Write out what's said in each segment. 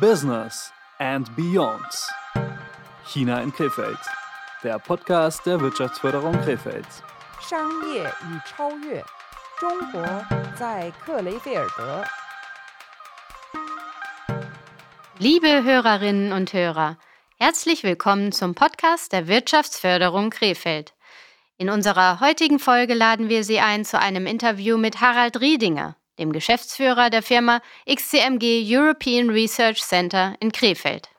Business and Beyond. China in Krefeld. Der Podcast der Wirtschaftsförderung Krefeld. 商业与超越，中国在克雷菲尔德。 Liebe Hörerinnen und Hörer, herzlich willkommen zum Podcast der Wirtschaftsförderung Krefeld. In unserer heutigen Folge laden wir Sie ein zu einem Interview mit Harald Riedinger, dem Geschäftsführer der Firma XCMG European Research Center in Krefeld.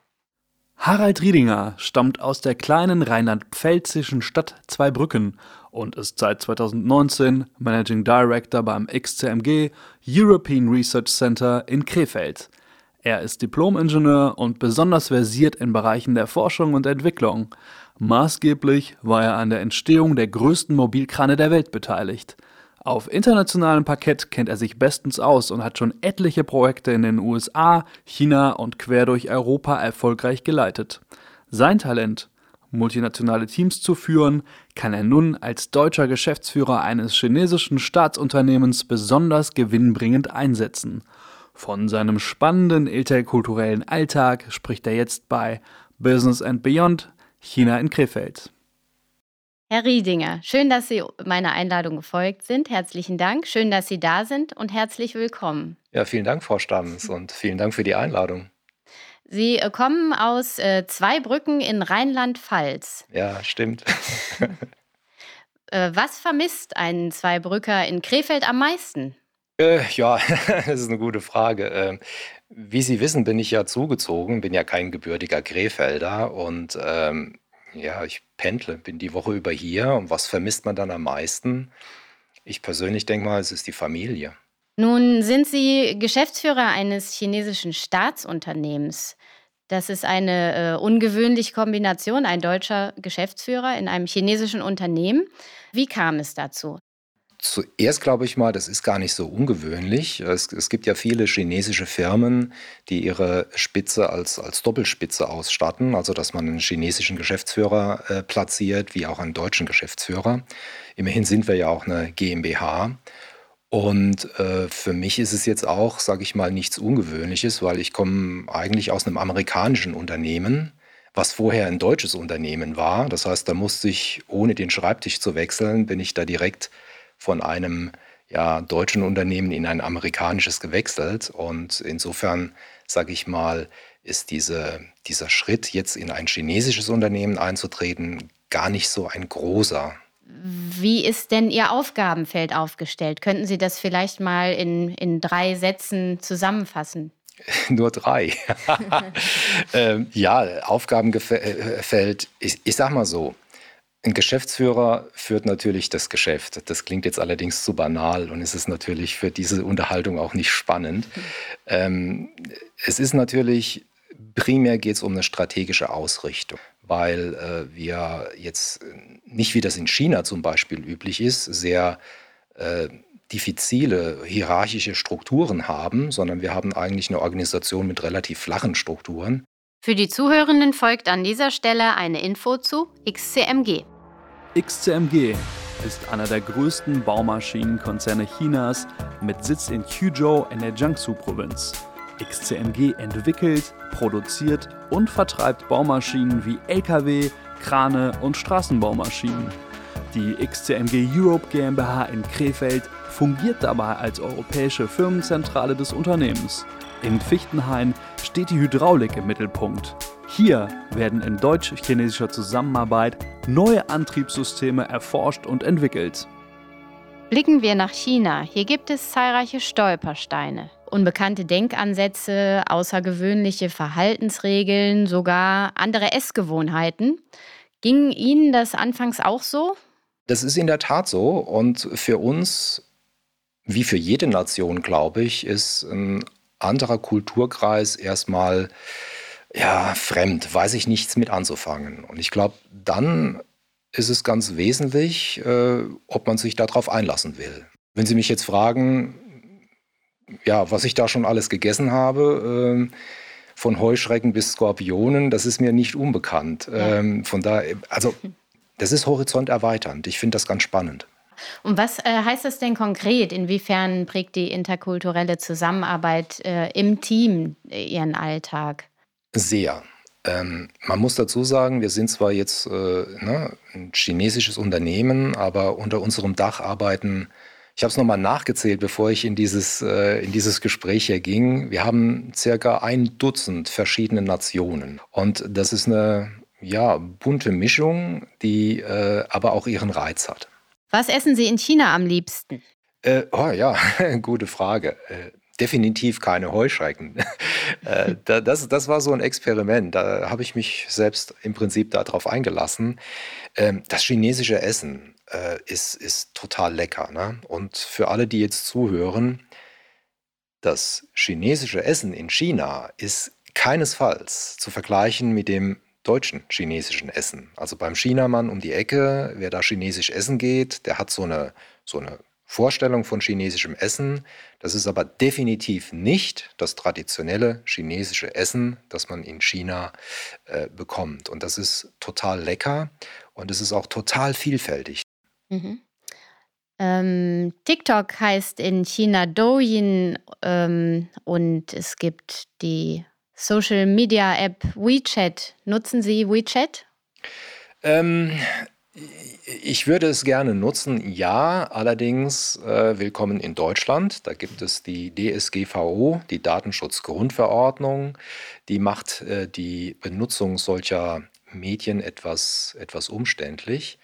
Harald Riedinger stammt aus der kleinen rheinland-pfälzischen Stadt Zweibrücken und ist seit 2019 Managing Director beim XCMG European Research Center in Krefeld. Er ist Diplom-Ingenieur und besonders versiert in Bereichen der Forschung und Entwicklung. Maßgeblich war er an der Entstehung der größten Mobilkrane der Welt beteiligt. Auf internationalem Parkett kennt er sich bestens aus und hat schon etliche Projekte in den USA, China und quer durch Europa erfolgreich geleitet. Sein Talent, multinationale Teams zu führen, kann er nun als deutscher Geschäftsführer eines chinesischen Staatsunternehmens besonders gewinnbringend einsetzen. Von seinem spannenden interkulturellen Alltag spricht er jetzt bei Business and Beyond China in Krefeld. Herr Riedinger, schön, dass Sie meiner Einladung gefolgt sind. Herzlichen Dank. Schön, dass Sie da sind und herzlich willkommen. Ja, vielen Dank, Frau Stams, und vielen Dank für die Einladung. Sie äh, kommen aus äh, Zweibrücken in Rheinland-Pfalz. Ja, stimmt. Äh, was vermisst ein Zweibrücker in Krefeld am meisten? Äh, ja, das ist eine gute Frage. Ähm, wie Sie wissen, bin ich ja zugezogen, bin ja kein gebürtiger Krefelder und ähm, ja, ich pendle, bin die Woche über hier. Und was vermisst man dann am meisten? Ich persönlich denke mal, es ist die Familie. Nun sind Sie Geschäftsführer eines chinesischen Staatsunternehmens. Das ist eine äh, ungewöhnliche Kombination, ein deutscher Geschäftsführer in einem chinesischen Unternehmen. Wie kam es dazu? Zuerst glaube ich mal, das ist gar nicht so ungewöhnlich. Es, es, gibt ja viele chinesische Firmen, die ihre Spitze als, als Doppelspitze ausstatten, also dass man einen chinesischen Geschäftsführer äh, platziert, wie auch einen deutschen Geschäftsführer. Immerhin sind wir ja auch eine GmbH. Und äh, für mich ist es jetzt auch, sage ich mal, nichts Ungewöhnliches, weil ich komme eigentlich aus einem amerikanischen Unternehmen, was vorher ein deutsches Unternehmen war. Das heißt, da musste ich, ohne den Schreibtisch zu wechseln, bin ich da direkt von einem ja, deutschen Unternehmen in ein amerikanisches gewechselt. Und insofern, sage ich mal, ist diese, dieser Schritt, jetzt in ein chinesisches Unternehmen einzutreten, gar nicht so ein großer. Wie ist denn Ihr Aufgabenfeld aufgestellt? Könnten Sie das vielleicht mal in, in drei Sätzen zusammenfassen? Nur drei. ähm, ja, Aufgabenfeld, ich, ich sag mal so, ein Geschäftsführer führt natürlich das Geschäft. Das klingt jetzt allerdings zu banal und es ist natürlich für diese Unterhaltung auch nicht spannend. Ähm, es ist natürlich, primär geht es um eine strategische Ausrichtung, weil äh, wir jetzt nicht, wie das in China zum Beispiel üblich ist, sehr äh, diffizile hierarchische Strukturen haben, sondern wir haben eigentlich eine Organisation mit relativ flachen Strukturen. Für die Zuhörenden folgt an dieser Stelle eine Info zu XCMG. XCMG ist einer der größten Baumaschinenkonzerne Chinas mit Sitz in Quzhou in der Jiangsu-Provinz. XCMG entwickelt, produziert und vertreibt Baumaschinen wie Lkw, Krane und Straßenbaumaschinen. Die XCMG Europe GmbH in Krefeld fungiert dabei als europäische Firmenzentrale des Unternehmens. In Fichtenhain steht die Hydraulik im Mittelpunkt. Hier werden in deutsch-chinesischer Zusammenarbeit neue Antriebssysteme erforscht und entwickelt. Blicken wir nach China. Hier gibt es zahlreiche Stolpersteine. Unbekannte Denkansätze, außergewöhnliche Verhaltensregeln, sogar andere Essgewohnheiten. Ging Ihnen das anfangs auch so? Das ist in der Tat so. Und für uns, wie für jede Nation, glaube ich, ist ein anderer Kulturkreis erstmal ja, fremd, weiß ich nichts mit anzufangen. Und ich glaube, dann ist es ganz wesentlich, äh, ob man sich darauf einlassen will. Wenn Sie mich jetzt fragen, ja, was ich da schon alles gegessen habe, äh, von Heuschrecken bis Skorpionen, das ist mir nicht unbekannt. Ja. Ähm, von daher, also das ist horizonterweiternd. Ich finde das ganz spannend. Und was äh, heißt das denn konkret? Inwiefern prägt die interkulturelle Zusammenarbeit äh, im Team äh, Ihren Alltag? Sehr. Ähm, man muss dazu sagen, wir sind zwar jetzt äh, ne, ein chinesisches Unternehmen, aber unter unserem Dach arbeiten, ich habe es nochmal nachgezählt, bevor ich in dieses, äh, in dieses Gespräch hier ging, wir haben circa ein Dutzend verschiedene Nationen. Und das ist eine ja, bunte Mischung, die äh, aber auch ihren Reiz hat. Was essen Sie in China am liebsten? Äh, oh ja, gute Frage. Definitiv keine Heuschrecken. äh, das, das war so ein Experiment. Da habe ich mich selbst im Prinzip darauf eingelassen. Ähm, das chinesische Essen äh, ist, ist total lecker. Ne? Und für alle, die jetzt zuhören, das chinesische Essen in China ist keinesfalls zu vergleichen mit dem deutschen chinesischen Essen. Also beim Chinamann um die Ecke, wer da chinesisch essen geht, der hat so eine, so eine Vorstellung von chinesischem Essen. Das ist aber definitiv nicht das traditionelle chinesische Essen, das man in China äh, bekommt. Und das ist total lecker und es ist auch total vielfältig. Mhm. Ähm, TikTok heißt in China Douyin ähm, und es gibt die Social Media App WeChat. Nutzen Sie WeChat? Ähm, ich würde es gerne nutzen, ja, allerdings äh, willkommen in Deutschland. Da gibt es die DSGVO, die Datenschutzgrundverordnung. Die macht äh, die Benutzung solcher Medien etwas, etwas umständlich.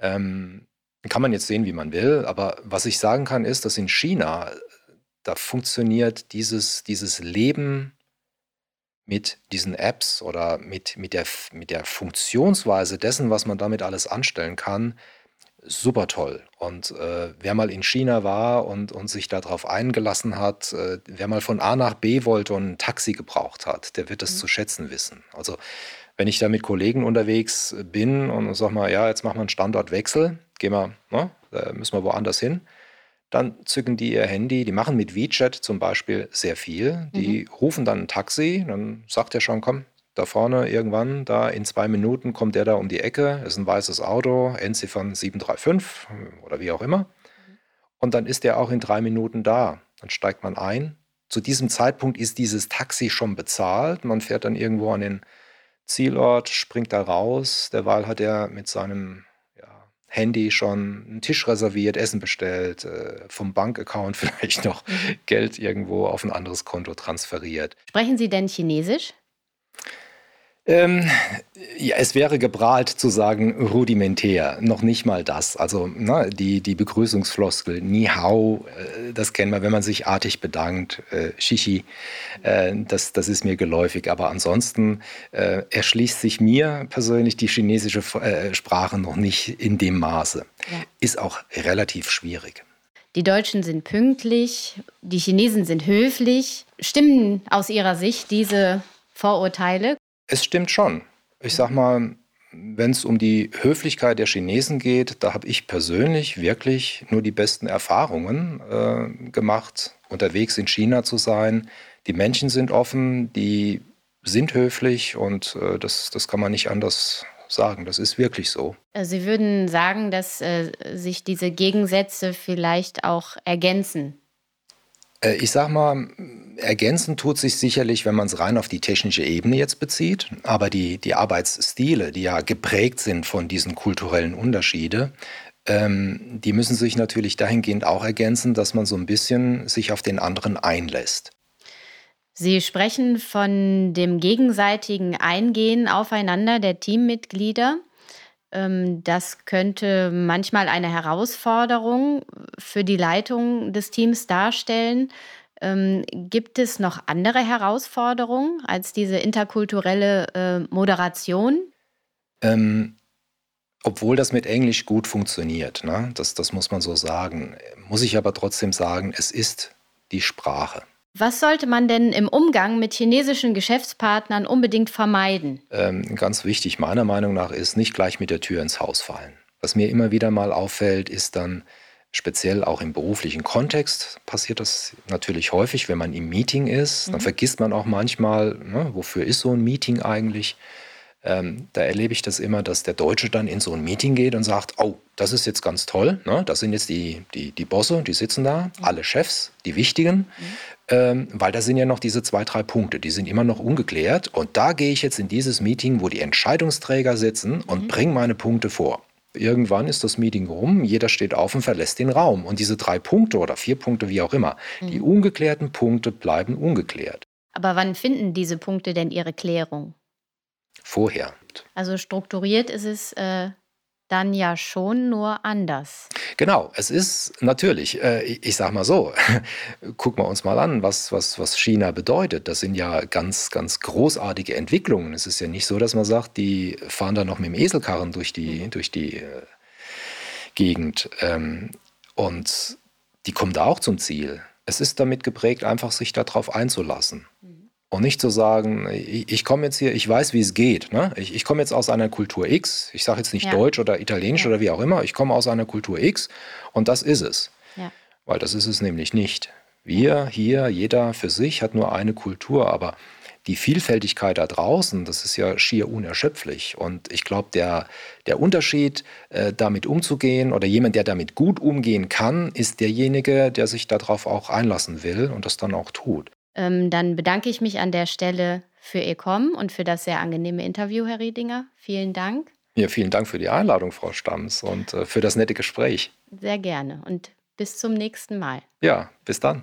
Ähm, kann man jetzt sehen, wie man will, aber was ich sagen kann, ist, dass in China, da funktioniert dieses, dieses Leben mit diesen Apps oder mit, mit, der, mit der Funktionsweise dessen, was man damit alles anstellen kann, super toll. Und äh, wer mal in China war und, und sich darauf eingelassen hat, äh, wer mal von A nach B wollte und ein Taxi gebraucht hat, der wird das mhm. zu schätzen wissen. Also wenn ich da mit Kollegen unterwegs bin und sag mal, ja, jetzt machen wir einen Standortwechsel, gehen wir, ne, müssen wir woanders hin, dann zücken die ihr Handy, die machen mit WeChat zum Beispiel sehr viel. Die mhm. rufen dann ein Taxi, dann sagt er schon, komm, da vorne irgendwann, da in zwei Minuten kommt der da um die Ecke, ist ein weißes Auto, Endziffern 735 oder wie auch immer. Und dann ist der auch in drei Minuten da. Dann steigt man ein. Zu diesem Zeitpunkt ist dieses Taxi schon bezahlt. Man fährt dann irgendwo an den Zielort, springt da raus. Derweil hat er mit seinem Handy schon einen Tisch reserviert, Essen bestellt, äh, vom Bankaccount vielleicht noch mhm. Geld irgendwo auf ein anderes Konto transferiert. Sprechen Sie denn Chinesisch? Ähm, ja, es wäre geprahlt zu sagen rudimentär, noch nicht mal das. Also na, die, die Begrüßungsfloskel Ni Hao, äh, das kennen wir, wenn man sich artig bedankt, äh, Shishi, äh, das, das ist mir geläufig. Aber ansonsten äh, erschließt sich mir persönlich die chinesische äh, Sprache noch nicht in dem Maße. Ja. Ist auch relativ schwierig. Die Deutschen sind pünktlich, die Chinesen sind höflich. Stimmen aus Ihrer Sicht diese Vorurteile? Es stimmt schon. Ich sag mal, wenn es um die Höflichkeit der Chinesen geht, da habe ich persönlich wirklich nur die besten Erfahrungen äh, gemacht, unterwegs in China zu sein. Die Menschen sind offen, die sind höflich und äh, das, das kann man nicht anders sagen. Das ist wirklich so. Äh, Sie würden sagen, dass äh, sich diese Gegensätze vielleicht auch ergänzen. Äh, ich sag mal, ergänzend tut sich sicherlich, wenn man es rein auf die technische Ebene jetzt bezieht, aber die, die Arbeitsstile, die ja geprägt sind von diesen kulturellen Unterschieden, ähm, die müssen sich natürlich dahingehend auch ergänzen, dass man so ein bisschen sich auf den anderen einlässt. Sie sprechen von dem gegenseitigen Eingehen aufeinander der Teammitglieder. Ähm, das könnte manchmal eine Herausforderung für die Leitung des Teams darstellen. Ähm, gibt es noch andere Herausforderungen als diese interkulturelle äh, Moderation? Ähm, obwohl das mit Englisch gut funktioniert, ne? das, das muss man so sagen, muss ich aber trotzdem sagen, es ist die Sprache. Was sollte man denn im Umgang mit chinesischen Geschäftspartnern unbedingt vermeiden? Ähm, ganz wichtig meiner Meinung nach ist, nicht gleich mit der Tür ins Haus fallen. Was mir immer wieder mal auffällt, ist dann speziell auch im beruflichen Kontext passiert das natürlich häufig, wenn man im Meeting ist. Dann mhm. vergisst man auch manchmal, ne, wofür ist so ein Meeting eigentlich. Ähm, da erlebe ich das immer, dass der Deutsche dann in so ein Meeting geht und sagt, oh, das ist jetzt ganz toll, ne? das sind jetzt die, die, die Bosse, die sitzen da, mhm. alle Chefs, die wichtigen, mhm. ähm, weil da sind ja noch diese zwei, drei Punkte, die sind immer noch ungeklärt und da gehe ich jetzt in dieses Meeting, wo die Entscheidungsträger sitzen und mhm. bringe meine Punkte vor. Irgendwann ist das Meeting rum, jeder steht auf und verlässt den Raum. Und diese drei Punkte oder vier Punkte, wie auch immer, die mhm. ungeklärten Punkte bleiben ungeklärt. Aber wann finden diese Punkte denn ihre Klärung? Vorher. Also strukturiert ist es äh, dann ja schon nur anders. Genau, es ist natürlich, äh, ich, sag mal so, gucken wir uns mal an, was, was, was China bedeutet. Das sind ja ganz, ganz großartige Entwicklungen. Es ist ja nicht so, dass man sagt, die fahren da noch mit dem Eselkarren durch die, durch die äh, Gegend. Ähm, und die kommen da auch zum Ziel. Es ist damit geprägt, einfach sich darauf einzulassen. Und nicht zu sagen, ich, ich komme jetzt hier, ich weiß, wie es geht. Ne? Ich, ich komme jetzt aus einer Kultur X. Ich sage jetzt nicht ja. Deutsch oder Italienisch ja. oder wie auch immer. Ich komme aus einer Kultur X und das ist es. Ja. Weil das ist es nämlich nicht. Wir hier, jeder für sich hat nur eine Kultur, aber die Vielfältigkeit da draußen, das ist ja schier unerschöpflich. Und ich glaube, der, der Unterschied, äh, damit umzugehen oder jemand, der damit gut umgehen kann, ist derjenige, der sich darauf auch einlassen will und das dann auch tut. Ähm, dann bedanke ich mich an der Stelle für Ihr Kommen und für das sehr angenehme Interview, Herr Riedinger. Vielen Dank. Ja, vielen Dank für die Einladung, Frau Stamms, und äh, für das nette Gespräch. Sehr gerne und bis zum nächsten Mal. Ja, bis dann.